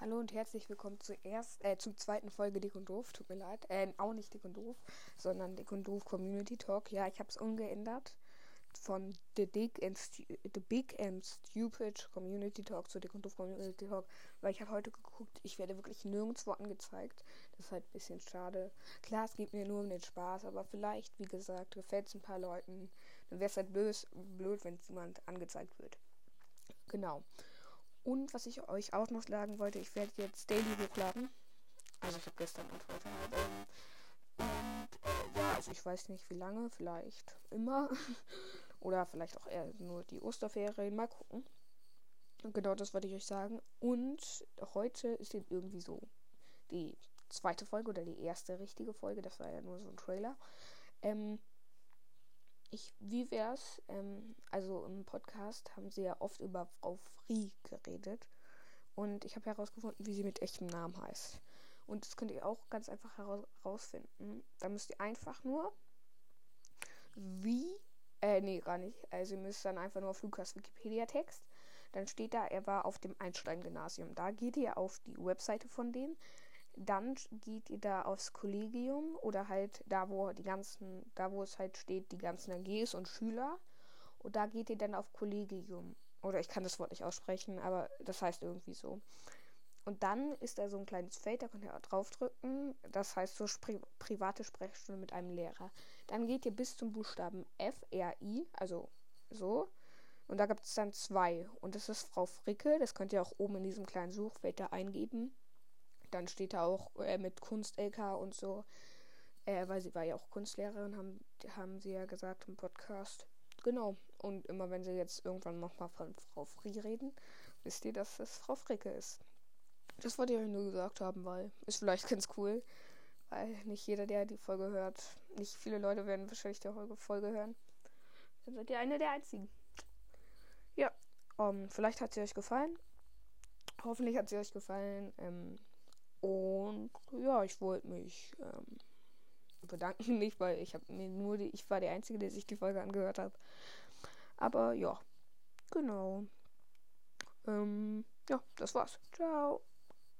Hallo und herzlich willkommen zuerst, äh, zur zweiten Folge Dick und Doof. Tut mir leid. Äh, auch nicht Dick und Doof, sondern Dick und Doof Community Talk. Ja, ich habe es umgeändert. Von The, Dick and The Big and Stupid Community Talk zu Dick und Doof Community Talk. Weil ich habe heute geguckt, ich werde wirklich nirgendwo angezeigt. Das ist halt ein bisschen schade. Klar, es geht mir nur um den Spaß, aber vielleicht, wie gesagt, gefällt es ein paar Leuten. Dann wäre es halt blöd, blöd wenn jemand angezeigt wird. Genau. Und was ich euch auch noch sagen wollte, ich werde jetzt Daily hochladen. Also ich habe gestern und heute halt. Ähm, und äh, ja, also ich weiß nicht wie lange, vielleicht immer. Oder vielleicht auch eher nur die Osterferien. Mal gucken. Genau das wollte ich euch sagen. Und heute ist jetzt irgendwie so die zweite Folge oder die erste richtige Folge. Das war ja nur so ein Trailer. Ähm, ich, wie wär's? Ähm, also im Podcast haben sie ja oft über Frau Frie geredet. Und ich habe herausgefunden, wie sie mit echtem Namen heißt. Und das könnt ihr auch ganz einfach herausfinden. Da müsst ihr einfach nur wie. Äh, nee, gar nicht. Also ihr müsst dann einfach nur auf Lukas Wikipedia-Text. Dann steht da, er war auf dem Einstein-Gymnasium. Da geht ihr auf die Webseite von denen. Dann geht ihr da aufs Kollegium oder halt da, wo die ganzen, da wo es halt steht, die ganzen AGs und Schüler. Und da geht ihr dann auf Kollegium. Oder ich kann das Wort nicht aussprechen, aber das heißt irgendwie so. Und dann ist da so ein kleines Feld, da könnt ihr auch draufdrücken. Das heißt so Pri private Sprechstunde mit einem Lehrer. Dann geht ihr bis zum Buchstaben F, R, I, also so. Und da gibt es dann zwei. Und das ist Frau Fricke. Das könnt ihr auch oben in diesem kleinen Suchfeld da eingeben. Dann steht da auch äh, mit Kunst-LK und so. Äh, weil sie war ja auch Kunstlehrerin, haben, haben sie ja gesagt im Podcast. Genau. Und immer wenn sie jetzt irgendwann nochmal von Frau Frie reden, wisst ihr, dass es Frau Fricke ist. Das wollte ich euch nur gesagt haben, weil ist vielleicht ganz cool. Weil nicht jeder, der die Folge hört, nicht viele Leute werden wahrscheinlich die Folge hören. Dann seid ihr eine der einzigen. Ja, um, ähm, vielleicht hat sie euch gefallen. Hoffentlich hat sie euch gefallen. Ähm, und ja, ich wollte mich ähm, bedanken, nicht, weil ich habe mir nur die, ich war der Einzige, der sich die Folge angehört hat. Aber ja, genau. Ähm, ja, das war's. Ciao.